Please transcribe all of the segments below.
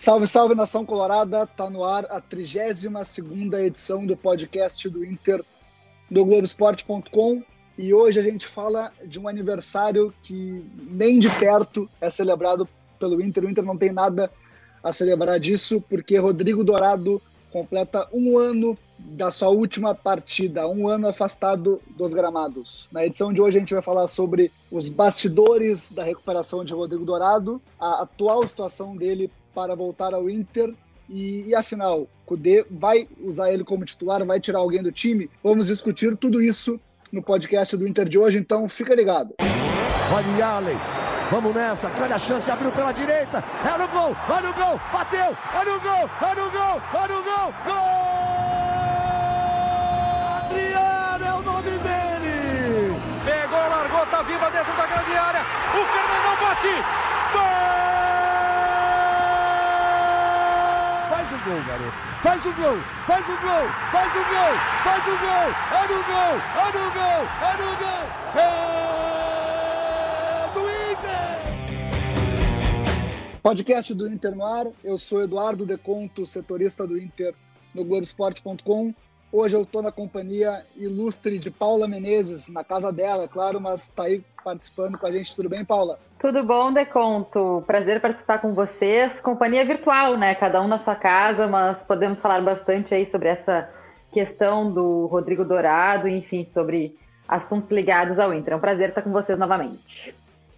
Salve, salve nação colorada! Tá no ar a 32 edição do podcast do Inter do Globoesporte.com e hoje a gente fala de um aniversário que nem de perto é celebrado pelo Inter. O Inter não tem nada a celebrar disso porque Rodrigo Dourado completa um ano da sua última partida, um ano afastado dos gramados. Na edição de hoje a gente vai falar sobre os bastidores da recuperação de Rodrigo Dourado, a atual situação dele para voltar ao Inter e, e afinal, Kudê vai usar ele como titular, vai tirar alguém do time? Vamos discutir tudo isso no podcast do Inter de hoje, então fica ligado. Olha Allen, vamos nessa, grande a chance, abriu pela direita, é no gol, olha o gol, bateu, olha o gol, olha o gol, olha o gol, gol! Adriano é o nome dele! Pegou, largou, tá viva dentro da grande área, o Fernandão bate, gol! Faz o gol, garoto. Faz o gol, faz o gol, faz o gol, faz o gol. É no gol, é no gol, é no gol. É do Inter. Podcast do Inter no ar. Eu sou Eduardo Deconto, setorista do Inter no Globoesporte.com. Hoje eu estou na companhia ilustre de Paula Menezes, na casa dela, claro, mas está aí participando com a gente. Tudo bem, Paula? Tudo bom, Deconto? Prazer participar com vocês. Companhia virtual, né? Cada um na sua casa, mas podemos falar bastante aí sobre essa questão do Rodrigo Dourado, enfim, sobre assuntos ligados ao Inter. É um prazer estar com vocês novamente.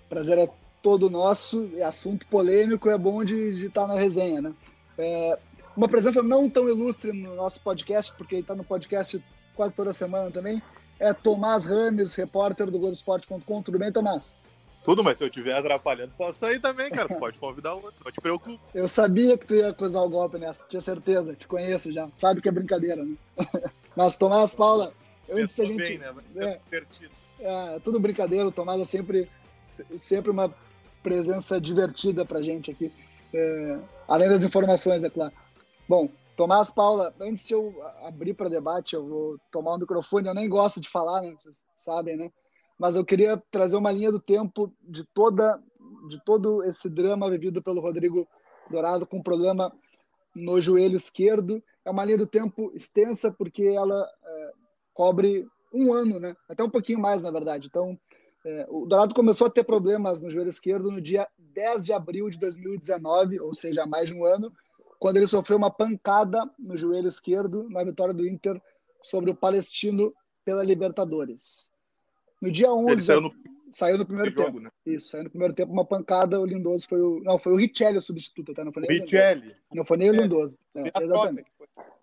Prazer é todo nosso. É assunto polêmico, é bom de, de estar na resenha, né? É, uma presença não tão ilustre no nosso podcast, porque ele está no podcast quase toda semana também, é Tomás Rames, repórter do Globoesporte.com. Tudo bem, Tomás? Tudo, mas se eu estiver atrapalhando, posso sair também, cara. Pode convidar outro, não te preocupe. Eu sabia que tu ia acusar o golpe nessa, tinha certeza, te conheço já. Sabe que é brincadeira, né? mas, Tomás, Paula, antes da gente. Bem, né? É, é, é, tudo brincadeira, o Tomás é sempre, sempre uma presença divertida pra gente aqui. É, além das informações, é claro. Bom, Tomás Paula, antes de eu abrir para debate, eu vou tomar o microfone. Eu nem gosto de falar, né? Vocês sabem, né? Mas eu queria trazer uma linha do tempo de toda, de todo esse drama vivido pelo Rodrigo Dourado com problema no joelho esquerdo. É uma linha do tempo extensa porque ela é, cobre um ano, né? Até um pouquinho mais, na verdade. Então, é, o Dourado começou a ter problemas no joelho esquerdo no dia 10 de abril de 2019, ou seja, há mais de um ano quando ele sofreu uma pancada no joelho esquerdo na vitória do Inter sobre o Palestino pela Libertadores. No dia 11, ele saiu no, saiu no primeiro jogo, tempo. Né? Isso, saiu no primeiro tempo uma pancada, o Lindoso foi o não, foi o Richelli o substituto, tá? Não foi nem o Richelli. Não foi nem o Lindoso. É, exatamente.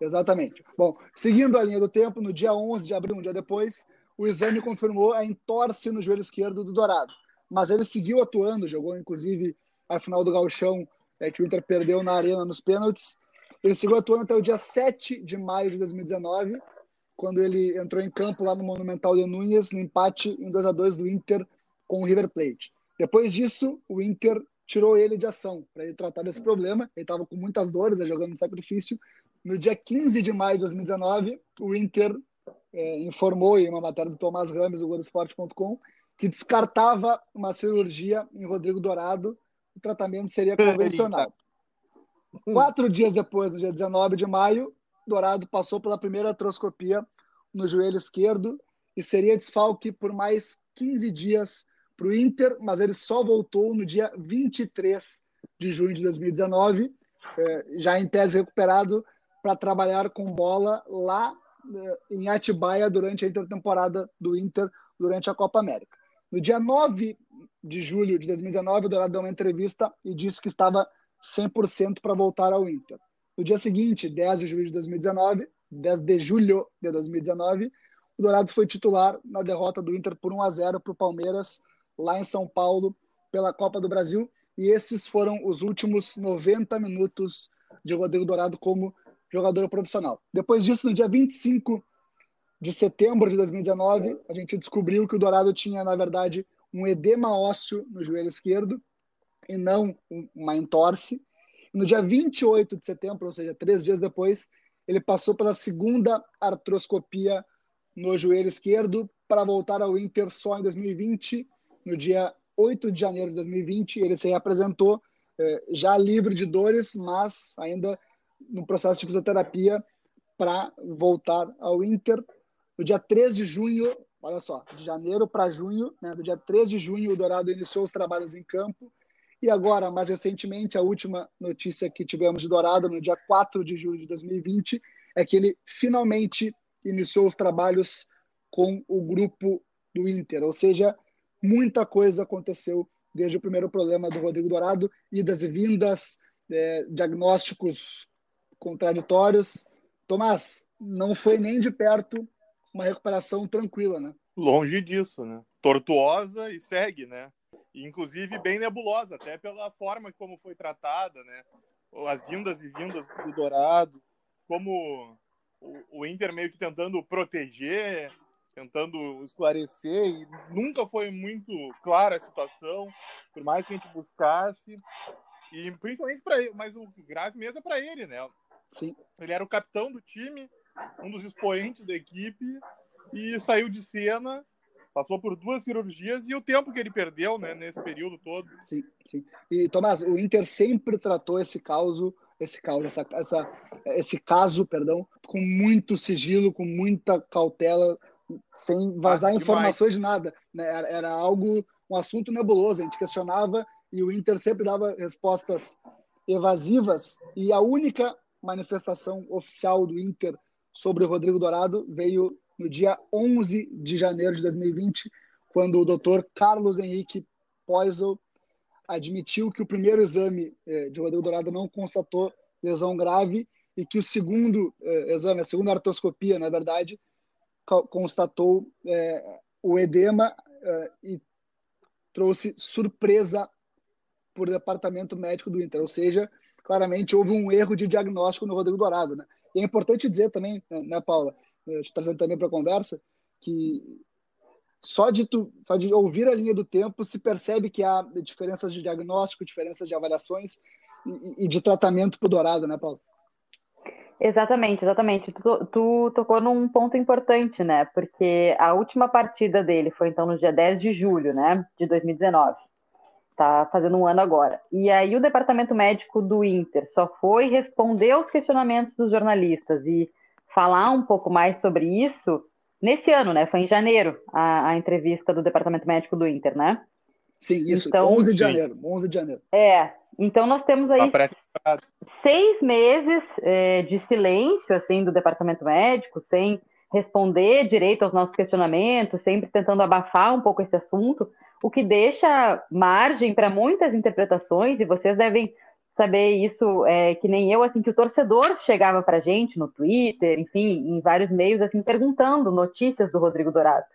Exatamente. Bom, seguindo a linha do tempo, no dia 11 de abril, um dia depois, o exame confirmou a entorse no joelho esquerdo do Dourado. Mas ele seguiu atuando, jogou inclusive a final do Gauchão é, que o Inter perdeu na Arena nos pênaltis. Ele seguiu atuando até o dia 7 de maio de 2019, quando ele entrou em campo lá no Monumental de Núñez, no empate em 2 a 2 do Inter com o River Plate. Depois disso, o Inter tirou ele de ação para ele tratar desse problema. Ele estava com muitas dores, né, jogando no sacrifício. No dia 15 de maio de 2019, o Inter é, informou em uma matéria do Tomás Rames, do Globoesporte.com, que descartava uma cirurgia em Rodrigo Dourado o tratamento seria convencional. Quatro dias depois, no dia 19 de maio, Dourado passou pela primeira atroscopia no joelho esquerdo e seria desfalque por mais 15 dias para o Inter, mas ele só voltou no dia 23 de junho de 2019, é, já em tese recuperado, para trabalhar com bola lá é, em Atibaia durante a intertemporada do Inter, durante a Copa América. No dia 9 de julho de 2019, o Dourado deu uma entrevista e disse que estava 100% para voltar ao Inter. No dia seguinte, 10 de julho de 2019, 10 de julho de 2019, o Dourado foi titular na derrota do Inter por 1 a 0 para o Palmeiras, lá em São Paulo, pela Copa do Brasil. E esses foram os últimos 90 minutos de Rodrigo Dourado como jogador profissional. Depois disso, no dia 25 de setembro de 2019, a gente descobriu que o Dourado tinha, na verdade, um edema ósseo no joelho esquerdo e não uma entorse. No dia 28 de setembro, ou seja, três dias depois, ele passou pela segunda artroscopia no joelho esquerdo para voltar ao Inter só em 2020. No dia 8 de janeiro de 2020, ele se reapresentou é, já livre de dores, mas ainda no processo de fisioterapia para voltar ao Inter. No dia 13 de junho, olha só, de janeiro para junho, né, do dia 13 de junho, o Dourado iniciou os trabalhos em campo. E agora, mais recentemente, a última notícia que tivemos de Dourado, no dia 4 de julho de 2020, é que ele finalmente iniciou os trabalhos com o grupo do Inter. Ou seja, muita coisa aconteceu desde o primeiro problema do Rodrigo Dourado, idas e vindas, é, diagnósticos contraditórios. Tomás, não foi nem de perto uma recuperação tranquila, né? Longe disso, né? Tortuosa e segue, né? Inclusive bem nebulosa, até pela forma como foi tratada, né? As vindas e vindas do Dourado, como o, Inter meio que tentando proteger, tentando esclarecer, e nunca foi muito clara a situação, por mais que a gente buscasse. E principalmente para ele, mas o grave mesmo é para ele, né? Sim. Ele era o capitão do time, um dos expoentes da equipe, e saiu de cena, passou por duas cirurgias e o tempo que ele perdeu né, nesse período todo. Sim, sim. E, Tomás, o Inter sempre tratou esse caso, esse caso, essa, essa, esse caso, perdão, com muito sigilo, com muita cautela, sem vazar ah, informações de nada. Né? Era, era algo, um assunto nebuloso, a gente questionava e o Inter sempre dava respostas evasivas e a única manifestação oficial do Inter sobre o Rodrigo Dourado veio no dia 11 de janeiro de 2020, quando o doutor Carlos Henrique Poisel admitiu que o primeiro exame eh, de Rodrigo Dourado não constatou lesão grave e que o segundo eh, exame, a segunda artroscopia, na verdade, constatou eh, o edema e trouxe surpresa por departamento médico do Inter, ou seja, claramente houve um erro de diagnóstico no Rodrigo Dourado. Né? E é importante dizer também, né, Paula, eh, te trazendo também para a conversa, que só de, tu, só de ouvir a linha do tempo se percebe que há diferenças de diagnóstico, diferenças de avaliações e, e de tratamento para o Dourado, né, Paulo? Exatamente, exatamente. Tu, tu, tocou num ponto importante, né? Porque a última partida dele foi então no dia 10 de julho, né? De 2019 está fazendo um ano agora. E aí o departamento médico do Inter só foi responder aos questionamentos dos jornalistas e falar um pouco mais sobre isso nesse ano, né? Foi em janeiro a, a entrevista do departamento médico do Inter, né? Sim, isso. Então, 11 de janeiro. 11 de janeiro. É. Então nós temos aí seis meses é, de silêncio assim do departamento médico, sem responder direito aos nossos questionamentos, sempre tentando abafar um pouco esse assunto o que deixa margem para muitas interpretações, e vocês devem saber isso, é, que nem eu, assim, que o torcedor chegava para a gente no Twitter, enfim, em vários meios, assim, perguntando notícias do Rodrigo Dourado.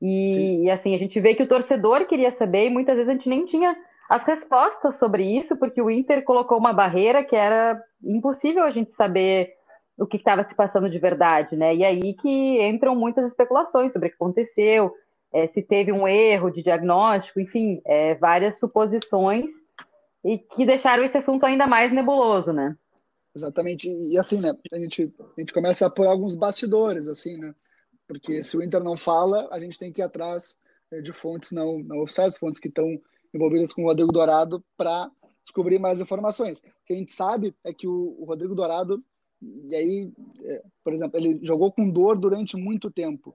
E, e, assim, a gente vê que o torcedor queria saber e muitas vezes a gente nem tinha as respostas sobre isso, porque o Inter colocou uma barreira que era impossível a gente saber o que estava se passando de verdade, né? E aí que entram muitas especulações sobre o que aconteceu, é, se teve um erro de diagnóstico, enfim, é, várias suposições e que deixaram esse assunto ainda mais nebuloso, né? Exatamente. E assim, né? A gente, a gente começa a pôr alguns bastidores, assim, né? Porque se o Inter não fala, a gente tem que ir atrás é, de fontes não, não oficiais, fontes que estão envolvidas com o Rodrigo Dourado para descobrir mais informações. O que a gente sabe é que o, o Rodrigo Dourado, e aí, é, por exemplo, ele jogou com dor durante muito tempo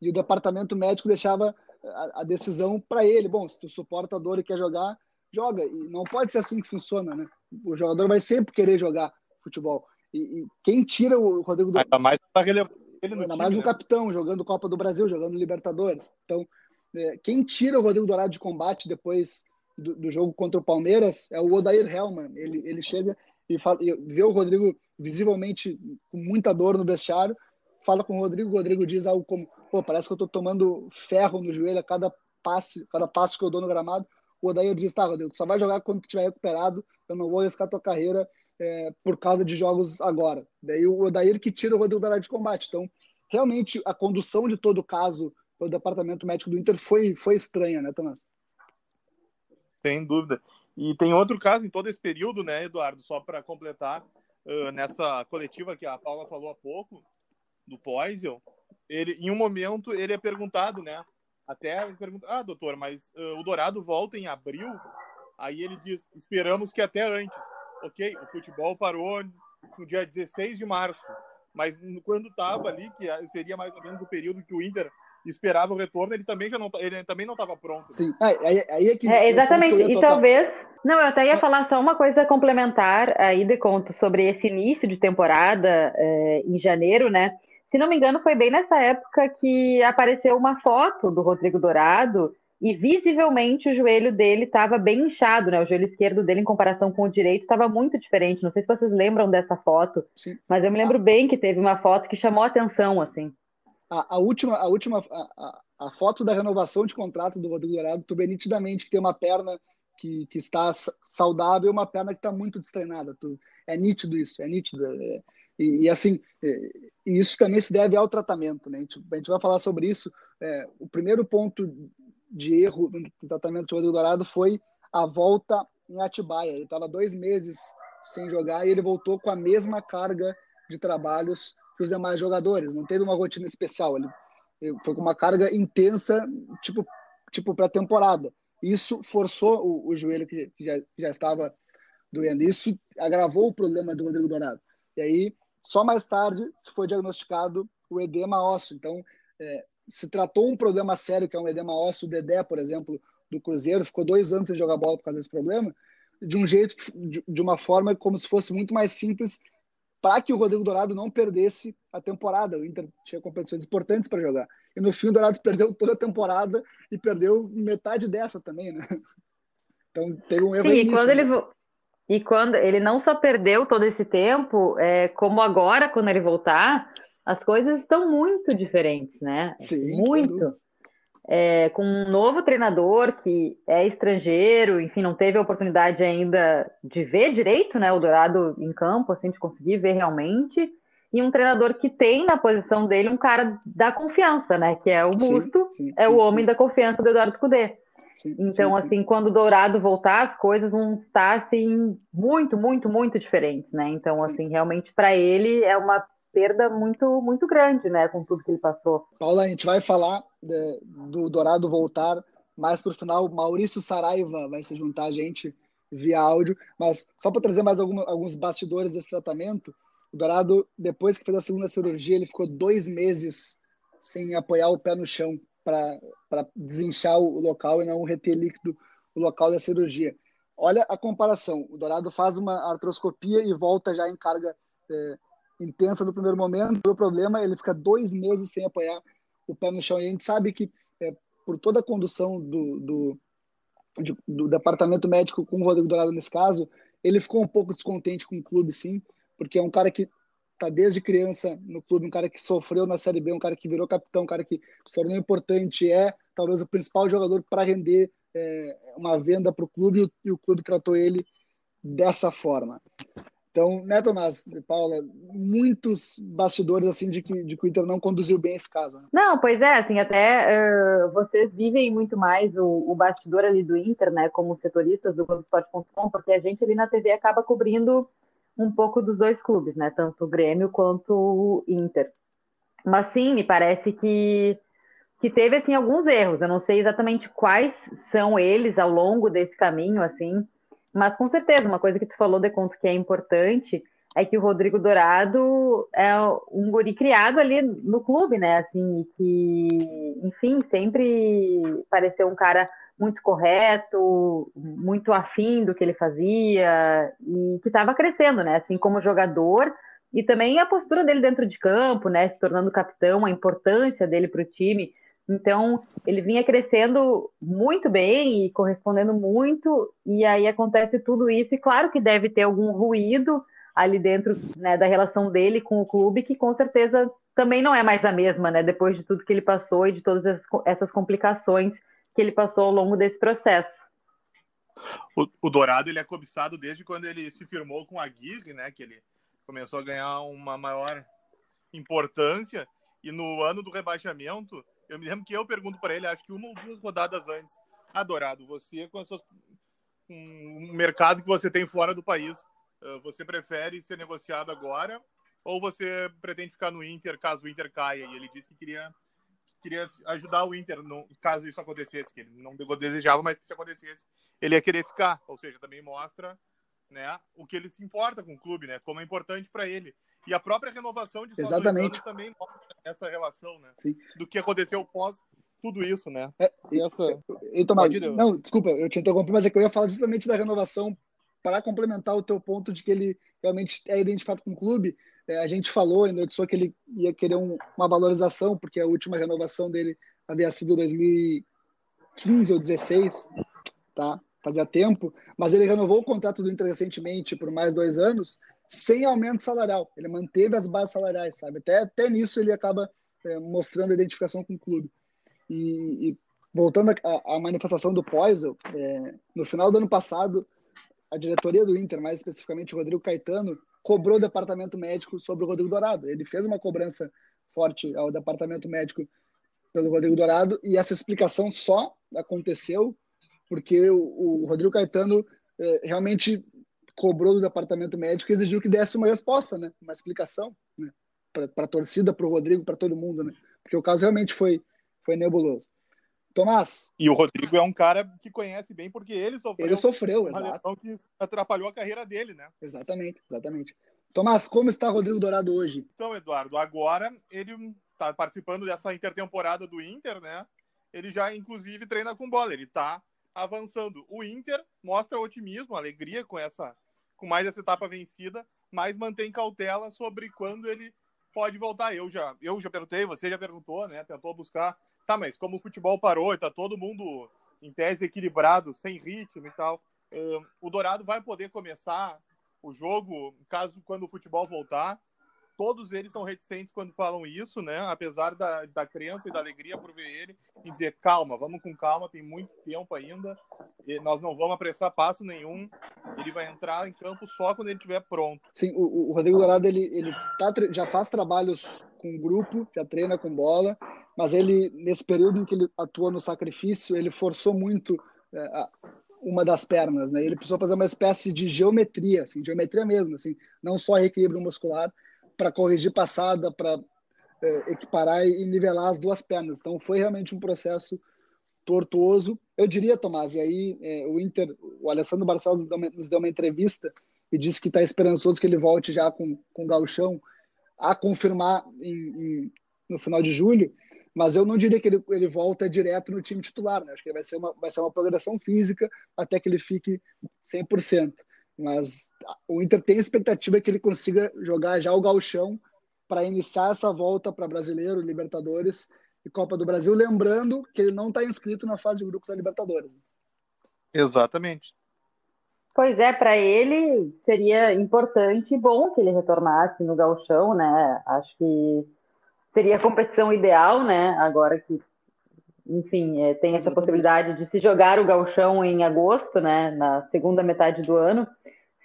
e o departamento médico deixava a, a decisão para ele. Bom, se tu suporta a dor e quer jogar, joga. E não pode ser assim que funciona, né? O jogador vai sempre querer jogar futebol. E, e quem tira o Rodrigo do... Ainda mais tá ele Ainda time, mais um né? capitão, jogando Copa do Brasil, jogando Libertadores. Então, é, quem tira o Rodrigo Dourado de combate depois do, do, jogo contra o Palmeiras é o Odair Helman. Ele, ele chega e, fala, e vê o Rodrigo visivelmente com muita dor no vestiário, fala com o Rodrigo, o Rodrigo diz algo como pô, parece que eu tô tomando ferro no joelho a cada passe, cada passo que eu dou no gramado. O Odair diz, tá, Rodrigo, só vai jogar quando estiver recuperado, eu não vou arriscar tua carreira é, por causa de jogos agora. Daí o Odair que tira o Rodrigo da área de combate. Então, realmente, a condução de todo o caso pelo departamento médico do Inter foi, foi estranha, né, Tomás? Sem dúvida. E tem outro caso em todo esse período, né, Eduardo, só para completar, uh, nessa coletiva que a Paula falou há pouco, do Poisel, ele, em um momento, ele é perguntado, né? Até pergunta, ah, doutor, mas uh, o Dourado volta em abril? Aí ele diz: esperamos que até antes. Ok, o futebol parou no dia 16 de março, mas quando estava ali, que seria mais ou menos o período que o Inter esperava o retorno, ele também já não ele também não estava pronto. Sim, aí, aí é que é, exatamente. E talvez não, eu até ia falar só uma coisa complementar aí de conto sobre esse início de temporada é, em janeiro, né? Se não me engano, foi bem nessa época que apareceu uma foto do Rodrigo Dourado e visivelmente o joelho dele estava bem inchado, né? O joelho esquerdo dele em comparação com o direito estava muito diferente. Não sei se vocês lembram dessa foto, Sim. mas eu me lembro bem que teve uma foto que chamou atenção, assim a, a última, a, última a, a, foto da renovação de contrato do Rodrigo Dourado, tu vê nitidamente que tem uma perna que, que está saudável e uma perna que está muito destreinada. Tu, é nítido isso, é nítido. É, e, e, assim, é, e isso também se deve ao tratamento. Né? A, gente, a gente vai falar sobre isso. É, o primeiro ponto de erro no tratamento do Rodrigo Dourado foi a volta em Atibaia. Ele estava dois meses sem jogar e ele voltou com a mesma carga de trabalhos que os demais jogadores. Não teve uma rotina especial. Ele, ele foi com uma carga intensa, tipo, tipo para temporada. Isso forçou o, o joelho que, já, que já estava doendo. Isso agravou o problema do Rodrigo Dourado. E aí, só mais tarde, se foi diagnosticado o edema ósseo. Então, é, se tratou um problema sério, que é um edema ósseo. O Dedé, por exemplo, do Cruzeiro, ficou dois anos sem jogar bola por causa desse problema, de um jeito, de, uma forma como se fosse muito mais simples para que o Rodrigo Dourado não perdesse a temporada. O Inter tinha competições importantes para jogar. E no fim o Dourado perdeu toda a temporada e perdeu metade dessa também, né? Então teve um erro Sim, e quando né? ele e quando ele não só perdeu todo esse tempo, é, como agora quando ele voltar, as coisas estão muito diferentes, né? Sim, muito é, com um novo treinador que é estrangeiro, enfim, não teve a oportunidade ainda de ver direito, né, o Dourado em campo, assim, de conseguir ver realmente, e um treinador que tem na posição dele um cara da confiança, né, que é o Busto, sim, sim, é o homem da confiança do Eduardo Cudê. Então, assim, quando o Dourado voltar, as coisas vão estar, assim, muito, muito, muito diferentes, né? Então, assim, realmente, para ele é uma perda muito, muito grande, né, com tudo que ele passou. Paula, a gente vai falar de, do Dourado voltar mais para o final. Maurício Saraiva vai se juntar a gente via áudio, mas só para trazer mais algum, alguns bastidores desse tratamento, o Dourado, depois que fez a segunda cirurgia, ele ficou dois meses sem apoiar o pé no chão para desinchar o local e não reter líquido o local da cirurgia. Olha a comparação. O Dourado faz uma artroscopia e volta já em carga é, intensa no primeiro momento. O problema ele fica dois meses sem apoiar o pé no chão. E a gente sabe que, é, por toda a condução do, do, de, do, departamento médico com o Rodrigo Dourado nesse caso, ele ficou um pouco descontente com o clube, sim, porque é um cara que está desde criança no clube, um cara que sofreu na Série B, um cara que virou capitão, um cara que se tornou importante, é talvez o principal jogador para render é, uma venda para o clube e o clube tratou ele dessa forma. Então, né, Tomás e Paula, muitos bastidores assim de que, de que o Inter não conduziu bem esse caso. Né? Não, pois é, assim, até uh, vocês vivem muito mais o, o, bastidor ali do Inter, né, como setoristas do Globoesporte.com, porque a gente ali na TV acaba cobrindo um pouco dos dois clubes, né, tanto o Grêmio quanto o Inter. Mas sim, me parece que que teve assim alguns erros. Eu não sei exatamente quais são eles ao longo desse caminho, assim. Mas com certeza, uma coisa que tu falou de conto que é importante é que o Rodrigo Dourado é um guri criado ali no clube, né? Assim, que, enfim, sempre pareceu um cara muito correto, muito afim do que ele fazia e que estava crescendo, né? Assim como jogador e também a postura dele dentro de campo, né? Se tornando capitão, a importância dele para o time. Então, ele vinha crescendo muito bem e correspondendo muito, e aí acontece tudo isso, e claro que deve ter algum ruído ali dentro né, da relação dele com o clube, que com certeza também não é mais a mesma, né? Depois de tudo que ele passou e de todas essas complicações que ele passou ao longo desse processo. O, o Dourado ele é cobiçado desde quando ele se firmou com a Aguirre, né? Que ele começou a ganhar uma maior importância e no ano do rebaixamento eu me lembro que eu pergunto para ele, acho que uma ou duas rodadas antes, Adorado, você com, com o mercado que você tem fora do país, eh, você prefere ser negociado agora ou você pretende ficar no Inter caso o Inter caia? E ele disse que queria, que queria ajudar o Inter no, caso isso acontecesse, que ele não desejava, mas que isso acontecesse, ele ia querer ficar. Ou seja, também mostra né, o que ele se importa com o clube, né? Como é importante para ele. E a própria renovação de Exatamente. também mostra essa relação, né? Sim. Do que aconteceu pós tudo isso, né? É, e essa... e, Tomás, não, desculpa, eu te interrompi, mas é que eu ia falar justamente da renovação para complementar o teu ponto de que ele realmente é identificado com o clube. É, a gente falou, ainda só que ele ia querer um, uma valorização, porque a última renovação dele havia sido 2015 ou 2016, tá? Fazia tempo, mas ele renovou o contrato do Inter recentemente por mais dois anos, sem aumento salarial. Ele manteve as bases salariais, sabe? Até, até nisso ele acaba é, mostrando a identificação com o clube. E, e voltando à manifestação do Poisel, é, no final do ano passado, a diretoria do Inter, mais especificamente o Rodrigo Caetano, cobrou o departamento médico sobre o Rodrigo Dourado. Ele fez uma cobrança forte ao departamento médico pelo Rodrigo Dourado e essa explicação só aconteceu porque o, o Rodrigo Caetano é, realmente cobrou do departamento médico e exigiu que desse uma resposta, né? uma explicação né? para a torcida, para o Rodrigo, para todo mundo. Né? Porque o caso realmente foi, foi nebuloso. Tomás. E o Rodrigo é um cara que conhece bem porque ele sofreu. Ele sofreu, exato. que atrapalhou a carreira dele, né? Exatamente, exatamente. Tomás, como está o Rodrigo Dourado hoje? Então, Eduardo, agora ele está participando dessa intertemporada do Inter, né? Ele já, inclusive, treina com bola. Ele está avançando. O Inter mostra otimismo, alegria com essa, com mais essa etapa vencida, mas mantém cautela sobre quando ele pode voltar. Eu já, eu já perguntei, você já perguntou, né? Tentou buscar Tá, mas como o futebol parou e tá todo mundo em tese equilibrado, sem ritmo e tal, o Dourado vai poder começar o jogo, caso quando o futebol voltar. Todos eles são reticentes quando falam isso, né? Apesar da, da crença e da alegria por ver ele e dizer calma, vamos com calma, tem muito tempo ainda, nós não vamos apressar passo nenhum. Ele vai entrar em campo só quando ele estiver pronto. Sim, o, o Rodrigo Dourado ele, ele tá, já faz trabalhos com grupo, já treina com bola mas ele nesse período em que ele atuou no sacrifício, ele forçou muito é, uma das pernas, né? Ele precisou fazer uma espécie de geometria, assim, geometria mesmo, assim, não só equilíbrio muscular, para corrigir passada, para é, equiparar e nivelar as duas pernas. Então foi realmente um processo tortuoso. Eu diria, Tomás, e aí é, o Inter, o Alessandro Barcelos nos deu uma entrevista e disse que está esperançoso que ele volte já com, com o Galchão a confirmar em, em, no final de julho mas eu não diria que ele, ele volta direto no time titular, né? Acho que vai ser uma, vai ser uma progressão física até que ele fique 100%. Mas o Inter tem expectativa que ele consiga jogar já o galchão para iniciar essa volta para Brasileiro, Libertadores e Copa do Brasil, lembrando que ele não está inscrito na fase de grupos da Libertadores. Exatamente. Pois é, para ele seria importante e bom que ele retornasse no galchão, né? Acho que seria a competição ideal, né? Agora que, enfim, é, tem essa possibilidade de se jogar o gauchão em agosto, né? Na segunda metade do ano,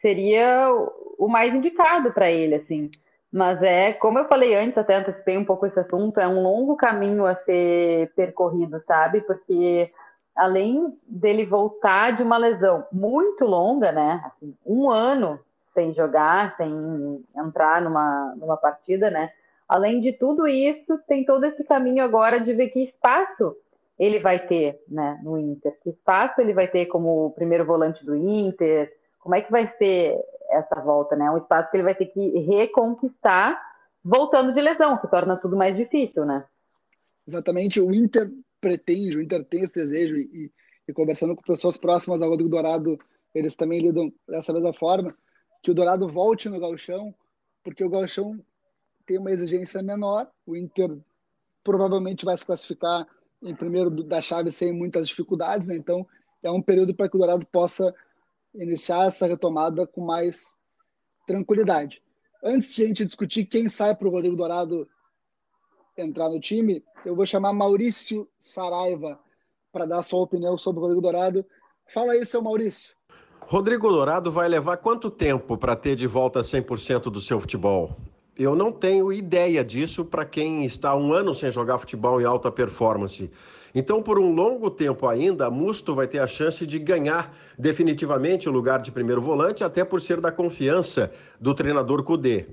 seria o mais indicado para ele, assim. Mas é, como eu falei antes, até antecipei um pouco esse assunto, é um longo caminho a ser percorrido, sabe? Porque além dele voltar de uma lesão muito longa, né? Assim, um ano sem jogar, sem entrar numa, numa partida, né? Além de tudo isso, tem todo esse caminho agora de ver que espaço ele vai ter né, no Inter. Que espaço ele vai ter como primeiro volante do Inter? Como é que vai ser essa volta? Né? Um espaço que ele vai ter que reconquistar voltando de lesão, que torna tudo mais difícil, né? Exatamente. O Inter pretende, o Inter tem esse desejo e, e conversando com pessoas próximas ao Rodrigo Dourado, eles também lidam dessa mesma forma, que o Dourado volte no galchão, porque o galchão tem uma exigência menor. O Inter provavelmente vai se classificar em primeiro da chave sem muitas dificuldades, né? então é um período para que o Dourado possa iniciar essa retomada com mais tranquilidade. Antes de a gente discutir quem sai para o Rodrigo Dourado entrar no time, eu vou chamar Maurício Saraiva para dar sua opinião sobre o Rodrigo Dourado. Fala aí, seu Maurício. Rodrigo Dourado vai levar quanto tempo para ter de volta 100% do seu futebol? Eu não tenho ideia disso para quem está um ano sem jogar futebol em alta performance. Então, por um longo tempo ainda, Musto vai ter a chance de ganhar definitivamente o lugar de primeiro volante, até por ser da confiança do treinador Cudê.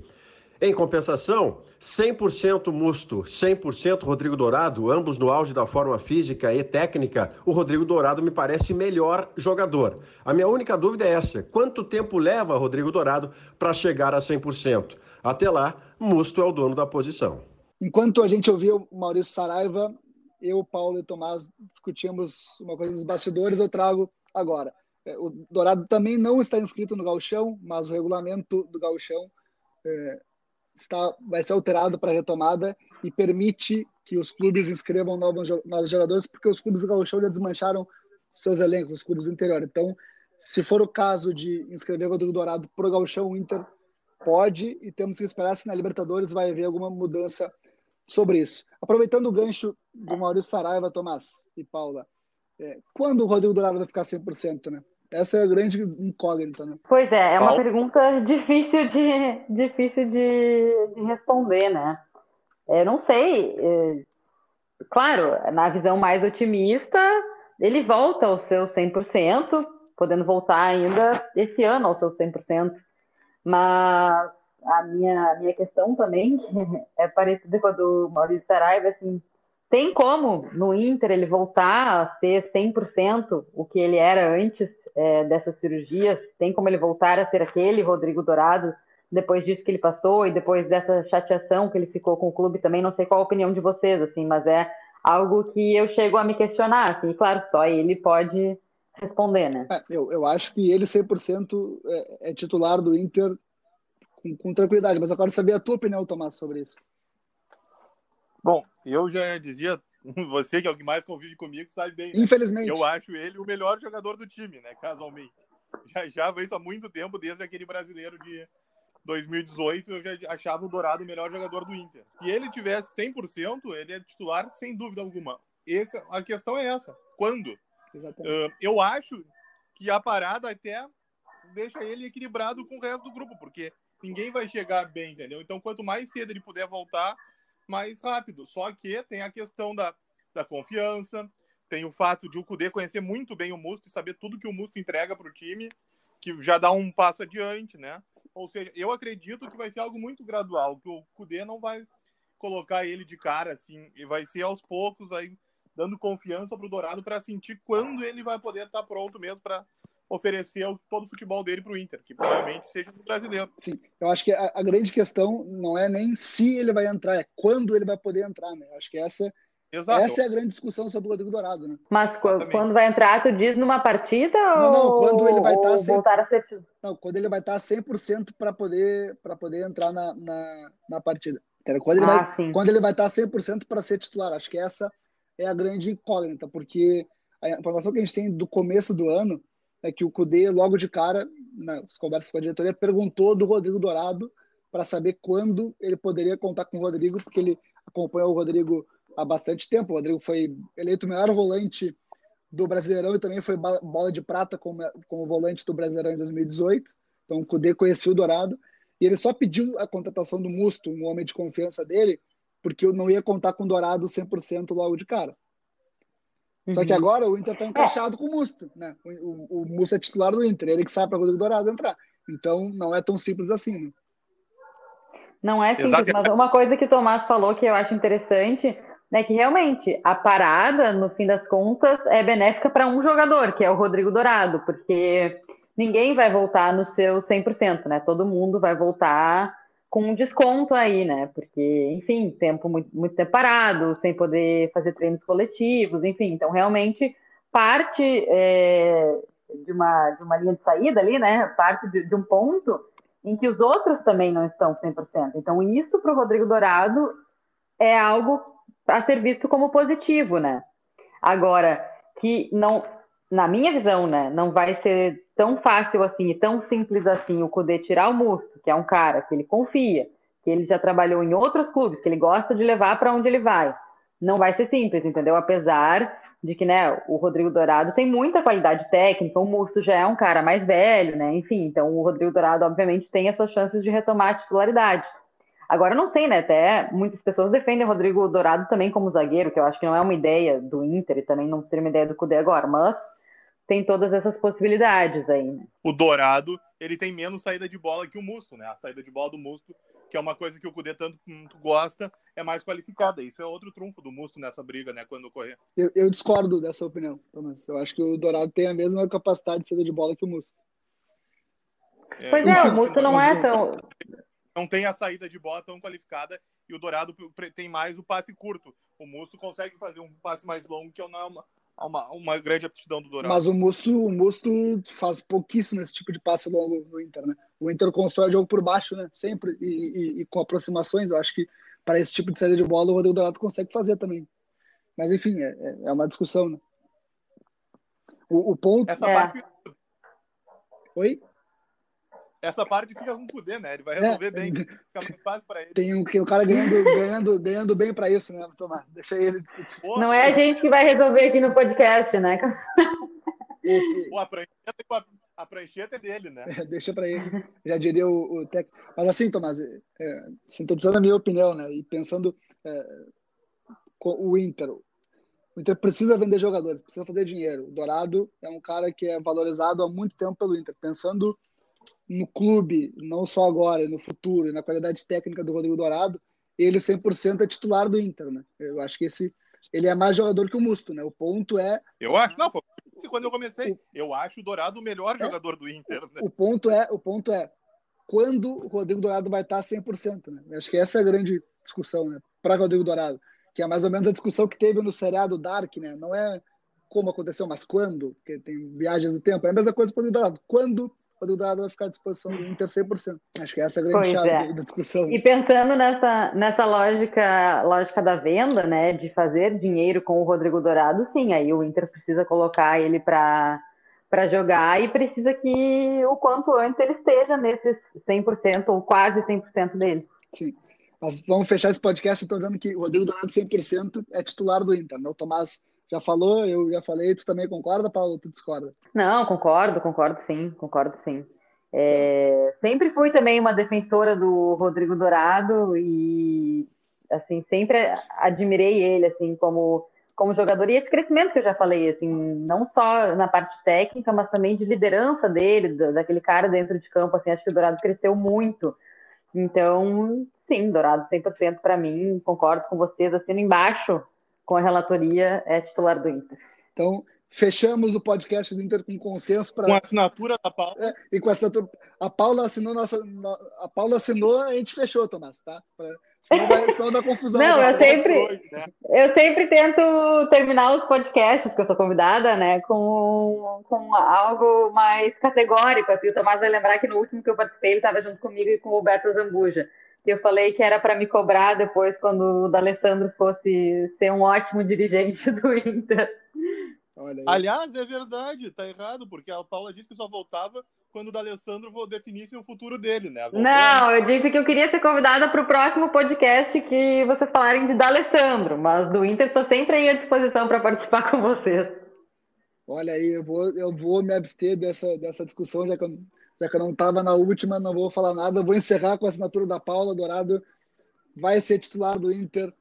Em compensação, 100% Musto, 100% Rodrigo Dourado, ambos no auge da forma física e técnica, o Rodrigo Dourado me parece melhor jogador. A minha única dúvida é essa: quanto tempo leva Rodrigo Dourado para chegar a 100%? Até lá, Musto é o dono da posição. Enquanto a gente ouviu o Maurício Saraiva, eu, Paulo e Tomás discutimos uma coisa nos bastidores, eu trago agora. É, o Dourado também não está inscrito no Galchão, mas o regulamento do Galchão é, está, vai ser alterado para retomada e permite que os clubes inscrevam novos, novos jogadores, porque os clubes do Gauchão já desmancharam seus elencos, os clubes do interior. Então, se for o caso de inscrever o Rodrigo Dourado para o Gauchão, o Inter pode e temos que esperar se na Libertadores vai haver alguma mudança sobre isso. Aproveitando o gancho do Maurício Saraiva, Tomás e Paula, é, quando o Rodrigo Dourado vai ficar 100%, né? Essa é a grande incógnita, né? Pois é, é uma pergunta difícil de, difícil de, de responder, né? Eu não sei. É, claro, na visão mais otimista, ele volta ao seu 100%, podendo voltar ainda esse ano ao seu 100%. Mas a minha, minha questão também é parecida com a do Maurício Saraiva, assim, tem como no Inter ele voltar a ser 100% o que ele era antes é, dessas cirurgias? Tem como ele voltar a ser aquele Rodrigo Dourado depois disso que ele passou e depois dessa chateação que ele ficou com o clube também? Não sei qual a opinião de vocês, assim, mas é algo que eu chego a me questionar, assim, claro, só ele pode responder, né? É, eu, eu acho que ele 100% é, é titular do Inter com, com, tranquilidade, mas eu quero saber a tua opinião, Tomás, sobre isso. Bom, eu já dizia você que é o que mais convive comigo sabe bem. Né? Infelizmente. Eu acho ele o melhor jogador do time, né? Casualmente. Já, já isso há muito tempo, desde aquele brasileiro de 2018, eu já achava o Dourado o melhor jogador do Inter. Se ele tivesse 100%, ele é titular sem dúvida alguma. Esse, a questão é essa. Quando? Uh, eu acho que a parada até deixa ele equilibrado com o resto do grupo, porque ninguém vai chegar bem, entendeu? Então, quanto mais cedo ele puder voltar, mais rápido. Só que tem a questão da, da confiança, tem o fato de o Cudê conhecer muito bem o Musto e saber tudo que o Musto entrega para o time, que já dá um passo adiante, né? Ou seja, eu acredito que vai ser algo muito gradual, que o Cudê não vai colocar ele de cara assim, e vai ser aos poucos, vai dando confiança para o Dourado para sentir quando ele vai poder estar tá pronto mesmo para oferecer todo o futebol dele para o Inter, que provavelmente seja do brasileiro. Sim, eu acho que a, a, grande questão não é nem se ele vai entrar, é quando ele vai poder entrar, né? Acho que essa, Exato. essa é a grande discussão sobre o Rodrigo Dourado, né? Mas Exatamente. quando vai entrar, tu diz numa partida não, ou, não, quando ele vai estar tá 100... voltar a ser... Não, quando ele vai estar 100% para poder, poder entrar na, na, na partida. Quando ele, ah, vai, sim. quando ele vai estar 100% para ser titular. Acho que essa é a grande incógnita, porque a informação que a gente tem do começo do ano é que o Cudê, logo de cara, nas conversas com a diretoria, perguntou do Rodrigo Dourado para saber quando ele poderia contar com o Rodrigo, porque ele acompanhou o Rodrigo há bastante tempo. O Rodrigo foi eleito o melhor volante do Brasileirão e também foi bola de prata como, como volante do Brasileirão em 2018. Então o Cudê conhecia o Dourado e ele só pediu a contratação do Musto, um homem de confiança dele, porque eu não ia contar com o Dourado 100% logo de cara. Só que uhum. agora o Inter está encaixado com o Musto, né? O, o, o Musto é titular do Inter, ele que sabe para o Rodrigo Dourado entrar. Então não é tão simples assim, né? Não é simples, Exato. mas uma coisa que o Tomás falou que eu acho interessante é que realmente a parada, no fim das contas, é benéfica para um jogador, que é o Rodrigo Dourado, porque ninguém vai voltar no seu 100%, né? Todo mundo vai voltar com um desconto aí, né? Porque, enfim, tempo muito, muito tempo parado, sem poder fazer treinos coletivos, enfim. Então, realmente, parte é, de, uma, de uma linha de saída ali, né? Parte de, de um ponto em que os outros também não estão 100%. Então, isso para o Rodrigo Dourado é algo a ser visto como positivo, né? Agora, que não, na minha visão, né, não vai ser tão fácil assim e tão simples assim o Cudê tirar o Musto, que é um cara que ele confia, que ele já trabalhou em outros clubes, que ele gosta de levar para onde ele vai. Não vai ser simples, entendeu? Apesar de que, né, o Rodrigo Dourado tem muita qualidade técnica, o Musto já é um cara mais velho, né? Enfim, então o Rodrigo Dourado, obviamente, tem as suas chances de retomar a titularidade. Agora, não sei, né? Até muitas pessoas defendem o Rodrigo Dourado também como zagueiro, que eu acho que não é uma ideia do Inter e também não seria uma ideia do Cudê agora, mas tem todas essas possibilidades aí, né? O Dourado, ele tem menos saída de bola que o Musto, né? A saída de bola do Musto que é uma coisa que o Cudê tanto, tanto gosta, é mais qualificada. Isso é outro trunfo do Musto nessa briga, né, quando correr. Eu, eu discordo dessa opinião, Thomas. Eu acho que o Dourado tem a mesma capacidade de saída de bola que o Musto. É, pois é, o Musto não é tão... Não tem a saída de bola tão qualificada e o Dourado tem mais o passe curto. O Musto consegue fazer um passe mais longo, que não é uma, uma, uma grande aptidão do Dourado. Mas o Musto, o Musto faz pouquíssimo esse tipo de passe longo no Inter, né? O Inter constrói jogo por baixo, né? Sempre, e, e, e com aproximações. Eu acho que para esse tipo de saída de bola o Rodrigo Dourado consegue fazer também. Mas enfim, é, é, é uma discussão, né? O, o ponto. Essa é. parte. Oi? Essa parte fica com o poder, né? Ele vai resolver é, bem, fica muito fácil para ele. Tem um, o cara ganhando, ganhando, ganhando bem para isso, né, Tomás? Deixa ele discutir. Não é a gente que vai resolver aqui no podcast, né? Pô, a prancheta, a prancheta é dele, né? É, deixa para ele. Já diria o, o técnico. Mas assim, Tomás, é, sintetizando a minha opinião, né? E pensando é, o Inter. O Inter precisa vender jogadores, precisa fazer dinheiro. O Dourado é um cara que é valorizado há muito tempo pelo Inter. Pensando no clube, não só agora, no futuro, e na qualidade técnica do Rodrigo Dourado, ele 100% é titular do Inter, né? Eu acho que esse ele é mais jogador que o Musto, né? O ponto é Eu acho, não, foi quando eu comecei, o... eu acho o Dourado o melhor é, jogador do Inter, né? O ponto é, o ponto é quando o Rodrigo Dourado vai estar 100%, né? Eu acho que essa é a grande discussão, né? Para Rodrigo Dourado, que é mais ou menos a discussão que teve no seriado Dark, né? Não é como aconteceu, mas quando, porque tem viagens no tempo, é a mesma coisa para o Dourado. Quando o Dourado vai ficar à disposição do Inter 100%. Acho que essa é a grande pois chave é. da discussão. E pensando nessa, nessa lógica, lógica da venda, né, de fazer dinheiro com o Rodrigo Dourado, sim, aí o Inter precisa colocar ele para para jogar e precisa que o quanto antes ele esteja nesses 100% ou quase 100% dele. Sim. Mas vamos fechar esse podcast então dizendo que o Rodrigo Dourado 100% é titular do Inter, né? O Tomás já falou, eu já falei, tu também concorda, Paulo? Tu discorda? Não, concordo, concordo sim, concordo sim. É, sempre fui também uma defensora do Rodrigo Dourado e assim sempre admirei ele assim como como jogador e esse crescimento que eu já falei assim não só na parte técnica mas também de liderança dele daquele cara dentro de campo assim acho que o Dourado cresceu muito então sim Dourado 100% para mim concordo com vocês assino embaixo com a relatoria, é titular do Inter. Então, fechamos o podcast do Inter com consenso para com a assinatura da Paula. É, e com a assinatura a Paula assinou nossa a Paula assinou a gente fechou Tomás tá? Pra, senão, vai, senão dá confusão não eu sempre hoje, né? eu sempre tento terminar os podcasts que eu sou convidada né com, com algo mais categórico assim. O Tomás vai lembrar que no último que eu participei ele estava junto comigo e com o Beto Zambuja eu falei que era para me cobrar depois quando o D'Alessandro fosse ser um ótimo dirigente do Inter. Aliás, é verdade, tá errado, porque a Paula disse que só voltava quando o D'Alessandro definisse o futuro dele, né? Voltando. Não, eu disse que eu queria ser convidada para o próximo podcast que vocês falarem de D'Alessandro, mas do Inter estou sempre aí à disposição para participar com vocês. Olha aí, eu vou, eu vou me abster dessa, dessa discussão, já que eu já que eu não estava na última, não vou falar nada. Vou encerrar com a assinatura da Paula Dourado. Vai ser titular do Inter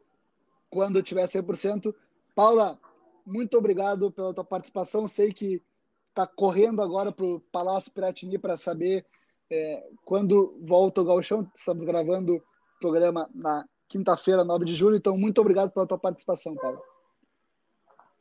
quando tiver 100%. Paula, muito obrigado pela tua participação. Sei que está correndo agora para o Palácio Piratini para saber é, quando volta o Galchão. Estamos gravando o programa na quinta-feira, 9 de julho. Então, muito obrigado pela tua participação, Paula.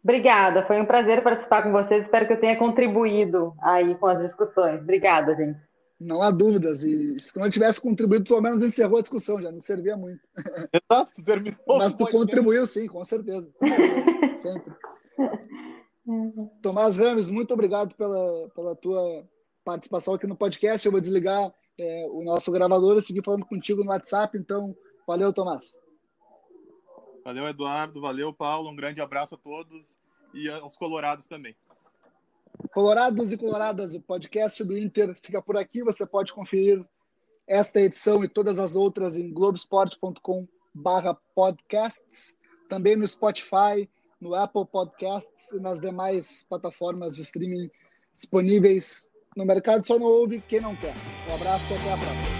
Obrigada, foi um prazer participar com vocês. Espero que eu tenha contribuído aí com as discussões. Obrigada, gente. Não há dúvidas. E se não tivesse contribuído, pelo menos encerrou a discussão, já não servia muito. Exato, tu terminou. Mas tu contribuiu, sim, com certeza. Sempre. Tomás Rames, muito obrigado pela, pela tua participação aqui no podcast. Eu vou desligar é, o nosso gravador e seguir falando contigo no WhatsApp. Então, valeu, Tomás. Valeu, Eduardo. Valeu, Paulo. Um grande abraço a todos e aos colorados também. Colorados e coloradas, o podcast do Inter fica por aqui. Você pode conferir esta edição e todas as outras em globesport.com/podcasts, também no Spotify, no Apple Podcasts e nas demais plataformas de streaming disponíveis no mercado. Só não ouve quem não quer. Um abraço e até a próxima.